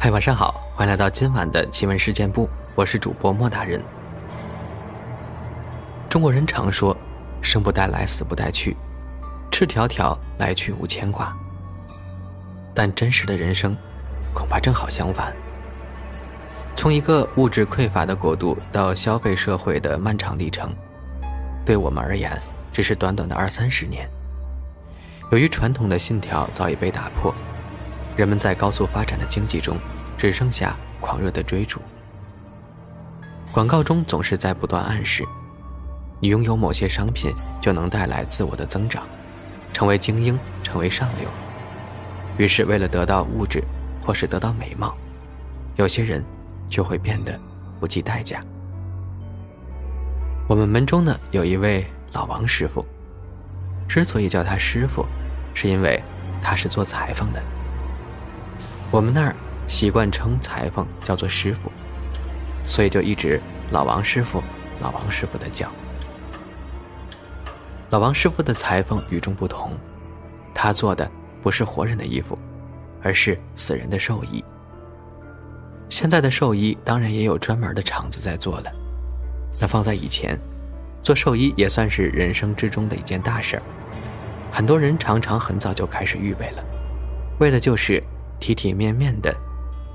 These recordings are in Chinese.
嗨，晚上好，欢迎来到今晚的奇闻事件部，我是主播莫大人。中国人常说“生不带来，死不带去，赤条条来去无牵挂”，但真实的人生恐怕正好相反。从一个物质匮乏的国度到消费社会的漫长历程，对我们而言只是短短的二三十年。由于传统的信条早已被打破，人们在高速发展的经济中只剩下狂热的追逐。广告中总是在不断暗示。你拥有某些商品，就能带来自我的增长，成为精英，成为上流。于是，为了得到物质，或是得到美貌，有些人就会变得不计代价。我们门中呢，有一位老王师傅，之所以叫他师傅，是因为他是做裁缝的。我们那儿习惯称裁缝叫做师傅，所以就一直老王师傅、老王师傅的叫。老王师傅的裁缝与众不同，他做的不是活人的衣服，而是死人的寿衣。现在的寿衣当然也有专门的厂子在做了，那放在以前，做寿衣也算是人生之中的一件大事儿。很多人常常很早就开始预备了，为的就是体体面面的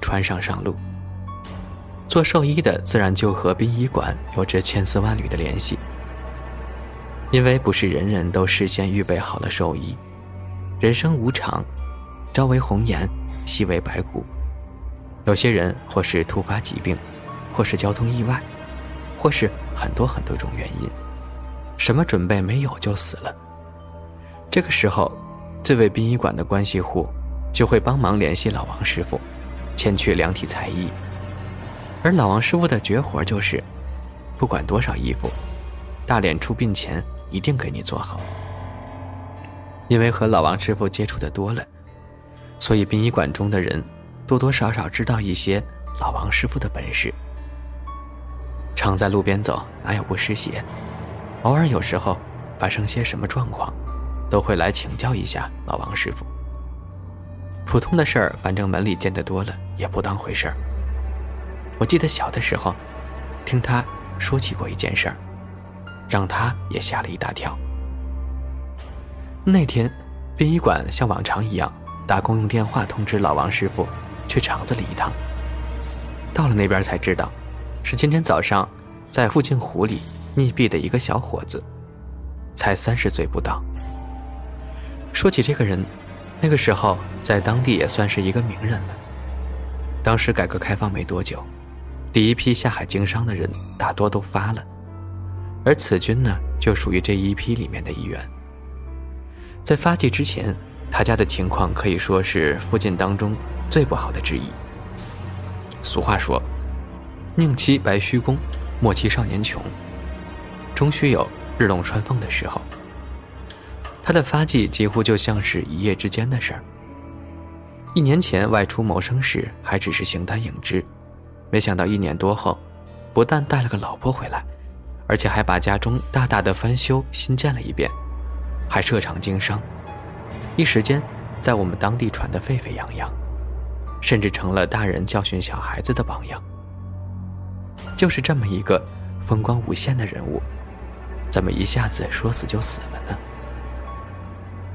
穿上上路。做寿衣的自然就和殡仪馆有着千丝万缕的联系。因为不是人人都事先预备好了寿衣，人生无常，朝为红颜，夕为白骨。有些人或是突发疾病，或是交通意外，或是很多很多种原因，什么准备没有就死了。这个时候，这位殡仪馆的关系户就会帮忙联系老王师傅，前去量体裁衣。而老王师傅的绝活就是，不管多少衣服，大脸出殡前。一定给你做好，因为和老王师傅接触的多了，所以殡仪馆中的人多多少少知道一些老王师傅的本事。常在路边走，哪有不湿鞋？偶尔有时候发生些什么状况，都会来请教一下老王师傅。普通的事儿，反正门里见得多了，也不当回事儿。我记得小的时候，听他说起过一件事儿。让他也吓了一大跳。那天，殡仪馆像往常一样打公用电话通知老王师傅去厂子里一趟。到了那边才知道，是今天早上在附近湖里溺毙的一个小伙子，才三十岁不到。说起这个人，那个时候在当地也算是一个名人了。当时改革开放没多久，第一批下海经商的人大多都发了。而此君呢，就属于这一批里面的一员。在发迹之前，他家的情况可以说是附近当中最不好的之一。俗话说：“宁欺白须公，莫欺少年穷。”终须有日弄穿凤的时候。他的发迹几乎就像是一夜之间的事儿。一年前外出谋生时，还只是形单影只，没想到一年多后，不但带了个老婆回来。而且还把家中大大的翻修新建了一遍，还设厂经商，一时间在我们当地传得沸沸扬扬，甚至成了大人教训小孩子的榜样。就是这么一个风光无限的人物，怎么一下子说死就死了呢？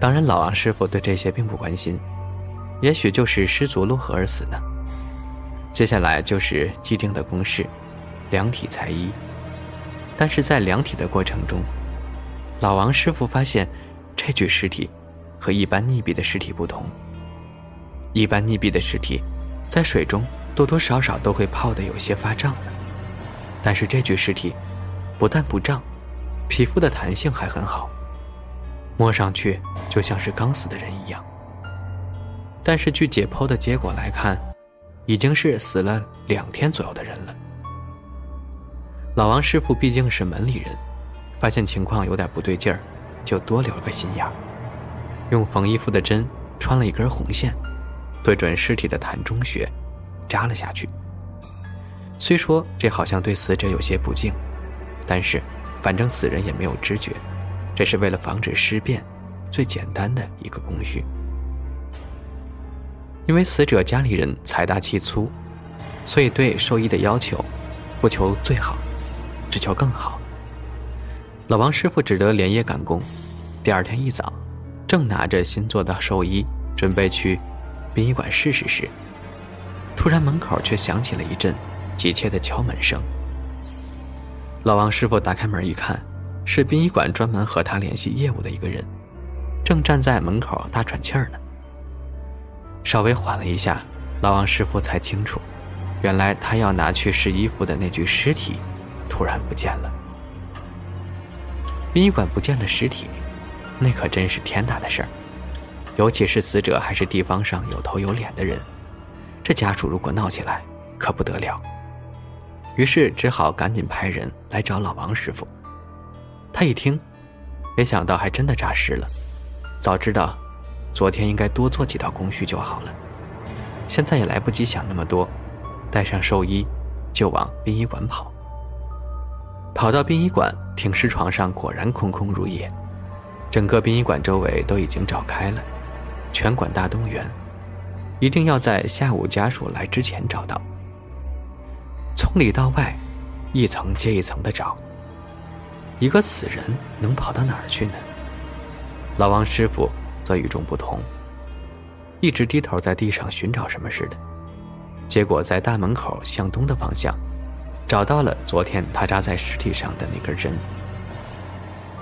当然，老王师傅对这些并不关心，也许就是失足落河而死呢。接下来就是既定的公式：量体裁衣。但是在量体的过程中，老王师傅发现，这具尸体和一般溺毙的尸体不同。一般溺毙的尸体，在水中多多少少都会泡得有些发胀的，但是这具尸体不但不胀，皮肤的弹性还很好，摸上去就像是刚死的人一样。但是据解剖的结果来看，已经是死了两天左右的人了。老王师傅毕竟是门里人，发现情况有点不对劲儿，就多留了个心眼儿，用缝衣服的针穿了一根红线，对准尸体的痰中穴，扎了下去。虽说这好像对死者有些不敬，但是反正死人也没有知觉，这是为了防止尸变，最简单的一个工序。因为死者家里人财大气粗，所以对兽医的要求不求最好，只求更好。老王师傅只得连夜赶工。第二天一早，正拿着新做的寿衣准备去殡仪馆试试时，突然门口却响起了一阵急切的敲门声。老王师傅打开门一看，是殡仪馆专门和他联系业务的一个人，正站在门口大喘气儿呢。稍微缓了一下，老王师傅才清楚，原来他要拿去试衣服的那具尸体突然不见了。殡仪馆不见了尸体，那可真是天大的事儿，尤其是死者还是地方上有头有脸的人，这家属如果闹起来可不得了。于是只好赶紧派人来找老王师傅。他一听，没想到还真的诈尸了，早知道。昨天应该多做几道工序就好了，现在也来不及想那么多，带上寿衣就往殡仪馆跑。跑到殡仪馆停尸床上，果然空空如也，整个殡仪馆周围都已经找开了，全馆大动员，一定要在下午家属来之前找到。从里到外，一层接一层的找，一个死人能跑到哪儿去呢？老王师傅。则与众不同，一直低头在地上寻找什么似的，结果在大门口向东的方向，找到了昨天他扎在尸体上的那根针。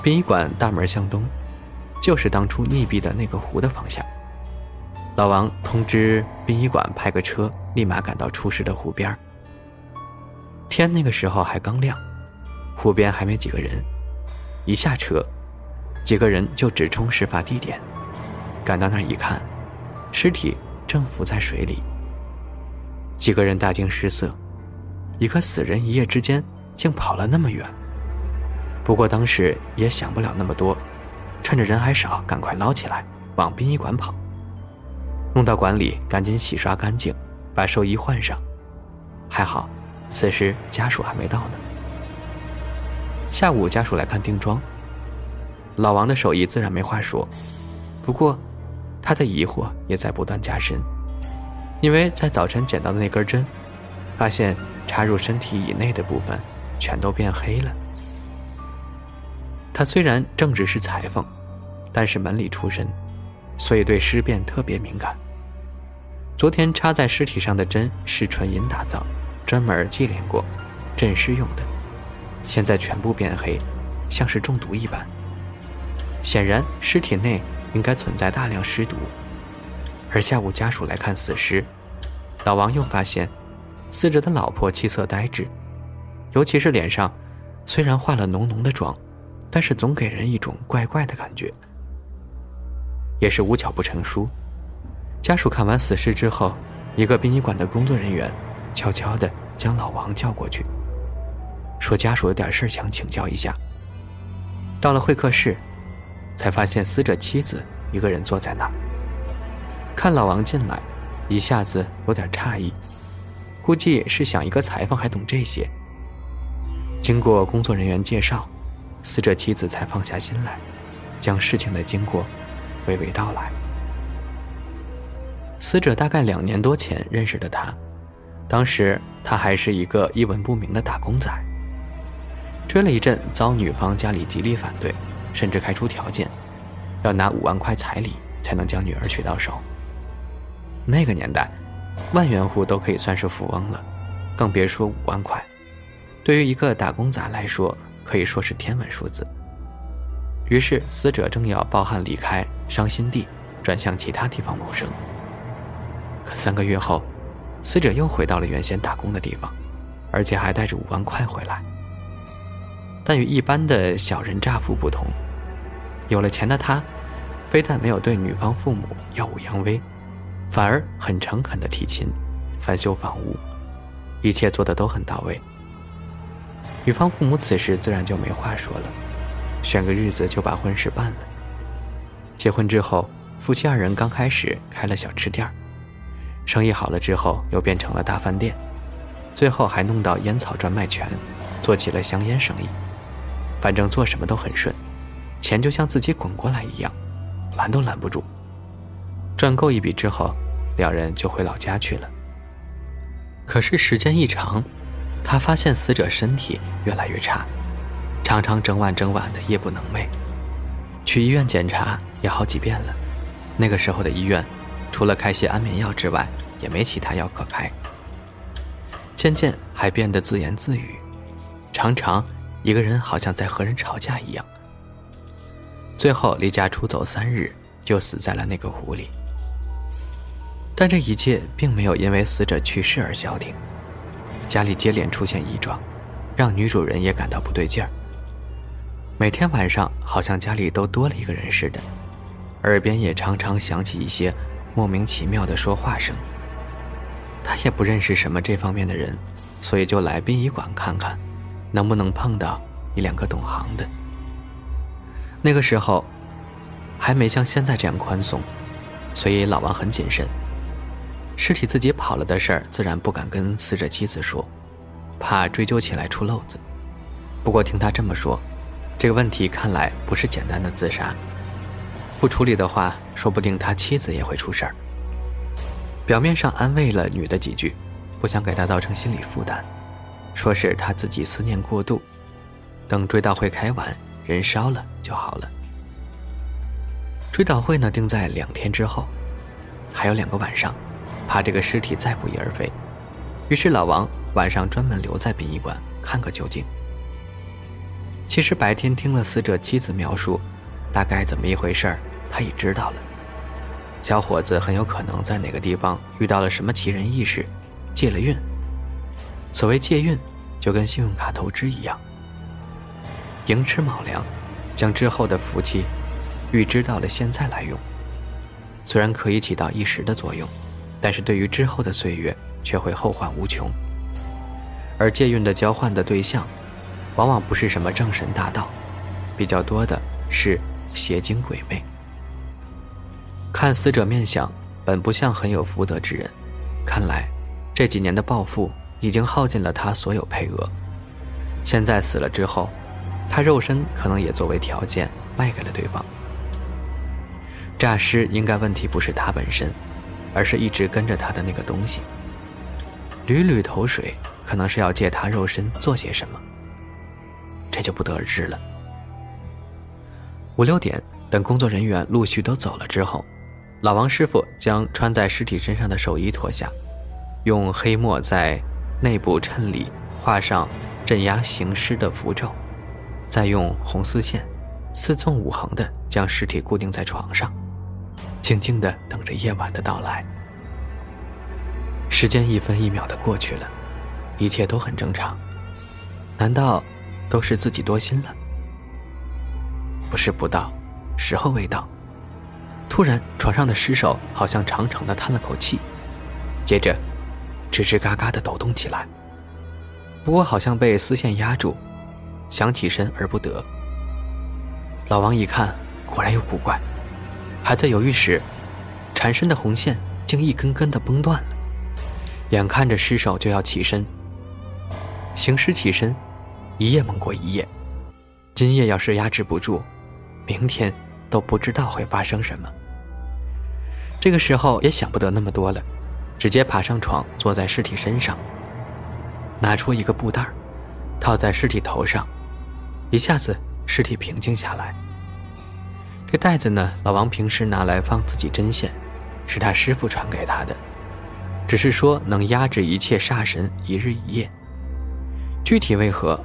殡仪馆大门向东，就是当初溺毙的那个湖的方向。老王通知殡仪馆派个车，立马赶到出事的湖边。天那个时候还刚亮，湖边还没几个人，一下车，几个人就直冲事发地点。赶到那儿一看，尸体正浮在水里。几个人大惊失色，一个死人一夜之间竟跑了那么远。不过当时也想不了那么多，趁着人还少，赶快捞起来往殡仪馆跑。弄到馆里，赶紧洗刷干净，把寿衣换上。还好，此时家属还没到呢。下午家属来看定妆，老王的手艺自然没话说，不过。他的疑惑也在不断加深，因为在早晨捡到的那根针，发现插入身体以内的部分全都变黑了。他虽然正职是裁缝，但是门里出身，所以对尸变特别敏感。昨天插在尸体上的针是纯银打造，专门祭炼过，镇尸用的，现在全部变黑，像是中毒一般。显然尸体内。应该存在大量尸毒，而下午家属来看死尸，老王又发现，死者的老婆气色呆滞，尤其是脸上，虽然化了浓浓的妆，但是总给人一种怪怪的感觉。也是无巧不成书，家属看完死尸之后，一个殡仪馆的工作人员悄悄地将老王叫过去，说家属有点事想请教一下。到了会客室。才发现死者妻子一个人坐在那儿，看老王进来，一下子有点诧异，估计是想一个裁缝还懂这些。经过工作人员介绍，死者妻子才放下心来，将事情的经过娓娓道来。死者大概两年多前认识的他，当时他还是一个一文不名的打工仔，追了一阵，遭女方家里极力反对。甚至开出条件，要拿五万块彩礼才能将女儿娶到手。那个年代，万元户都可以算是富翁了，更别说五万块。对于一个打工仔来说，可以说是天文数字。于是，死者正要抱憾离开伤心地，转向其他地方谋生。可三个月后，死者又回到了原先打工的地方，而且还带着五万块回来。但与一般的小人乍富不同。有了钱的他，非但没有对女方父母耀武扬威，反而很诚恳的提亲、翻修房屋，一切做的都很到位。女方父母此时自然就没话说了，选个日子就把婚事办了。结婚之后，夫妻二人刚开始开了小吃店生意好了之后又变成了大饭店，最后还弄到烟草专卖权，做起了香烟生意。反正做什么都很顺。钱就像自己滚过来一样，拦都拦不住。赚够一笔之后，两人就回老家去了。可是时间一长，他发现死者身体越来越差，常常整晚整晚的夜不能寐。去医院检查也好几遍了，那个时候的医院，除了开些安眠药之外，也没其他药可开。渐渐还变得自言自语，常常一个人好像在和人吵架一样。最后离家出走三日，就死在了那个湖里。但这一切并没有因为死者去世而消停，家里接连出现异状，让女主人也感到不对劲儿。每天晚上好像家里都多了一个人似的，耳边也常常响起一些莫名其妙的说话声。她也不认识什么这方面的人，所以就来殡仪馆看看，能不能碰到一两个懂行的。那个时候还没像现在这样宽松，所以老王很谨慎。尸体自己跑了的事儿，自然不敢跟死者妻子说，怕追究起来出漏子。不过听他这么说，这个问题看来不是简单的自杀，不处理的话，说不定他妻子也会出事儿。表面上安慰了女的几句，不想给她造成心理负担，说是他自己思念过度，等追悼会开完，人烧了就好了。追悼会呢定在两天之后，还有两个晚上。怕这个尸体再不翼而飞，于是老王晚上专门留在殡仪馆看个究竟。其实白天听了死者妻子描述，大概怎么一回事儿，他也知道了。小伙子很有可能在哪个地方遇到了什么奇人异事，借了运。所谓借运，就跟信用卡透支一样，寅吃卯粮，将之后的福气预支到了现在来用。虽然可以起到一时的作用。但是对于之后的岁月，却会后患无穷。而借运的交换的对象，往往不是什么正神大道，比较多的是邪精鬼魅。看死者面相，本不像很有福德之人，看来这几年的暴富已经耗尽了他所有配额。现在死了之后，他肉身可能也作为条件卖给了对方。诈尸应该问题不是他本身。而是一直跟着他的那个东西，屡屡投水，可能是要借他肉身做些什么，这就不得而知了。五六点，等工作人员陆续都走了之后，老王师傅将穿在尸体身上的寿衣脱下，用黑墨在内部衬里画上镇压行尸的符咒，再用红丝线四纵五横的将尸体固定在床上。静静的等着夜晚的到来。时间一分一秒的过去了，一切都很正常。难道都是自己多心了？不是不到，时候未到。突然，床上的尸首好像长长的叹了口气，接着吱吱嘎嘎的抖动起来。不过好像被丝线压住，想起身而不得。老王一看，果然有古怪。还在犹豫时，缠身的红线竟一根根的崩断了。眼看着尸首就要起身，行尸起身，一夜猛过一夜。今夜要是压制不住，明天都不知道会发生什么。这个时候也想不得那么多了，直接爬上床，坐在尸体身上，拿出一个布袋套在尸体头上，一下子尸体平静下来。这袋子呢，老王平时拿来放自己针线，是他师傅传给他的，只是说能压制一切煞神一日一夜。具体为何，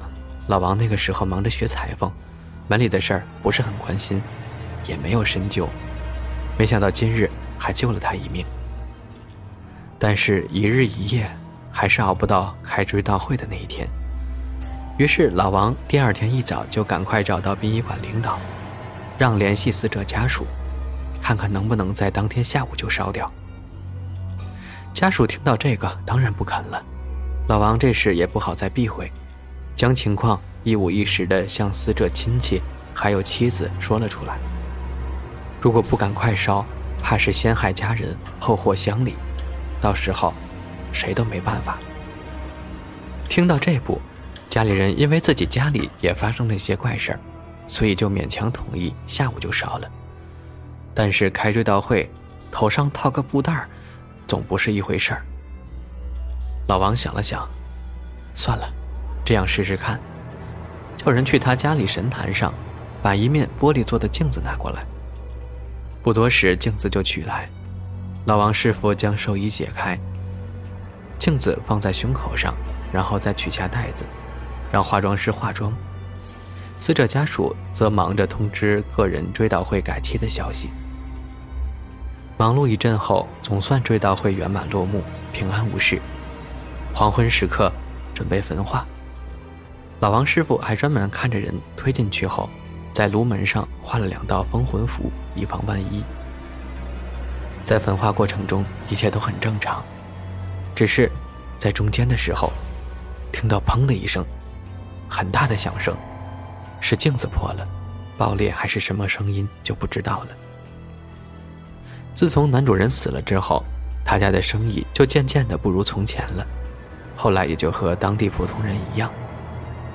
老王那个时候忙着学裁缝，门里的事儿不是很关心，也没有深究。没想到今日还救了他一命。但是，一日一夜还是熬不到开追悼会的那一天。于是，老王第二天一早就赶快找到殡仪馆领导。让联系死者家属，看看能不能在当天下午就烧掉。家属听到这个，当然不肯了。老王这时也不好再避讳，将情况一五一十地向死者亲戚还有妻子说了出来。如果不赶快烧，怕是先害家人后祸乡里，到时候谁都没办法。听到这步，家里人因为自己家里也发生了一些怪事儿。所以就勉强同意下午就烧了，但是开追悼会，头上套个布袋儿，总不是一回事儿。老王想了想，算了，这样试试看，叫人去他家里神坛上，把一面玻璃做的镜子拿过来。不多时，镜子就取来。老王师傅将寿衣解开，镜子放在胸口上，然后再取下袋子，让化妆师化妆。死者家属则忙着通知个人追悼会改期的消息。忙碌一阵后，总算追悼会圆满落幕，平安无事。黄昏时刻，准备焚化。老王师傅还专门看着人推进去后，在炉门上画了两道封魂符，以防万一。在焚化过程中，一切都很正常，只是在中间的时候，听到“砰”的一声，很大的响声，是镜子破了，爆裂还是什么声音就不知道了。自从男主人死了之后，他家的生意就渐渐的不如从前了，后来也就和当地普通人一样。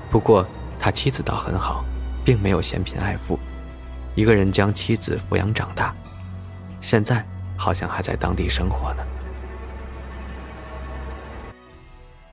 不过他妻子倒很好，并没有嫌贫爱富，一个人将妻子抚养长大，现在。好像还在当地生活呢。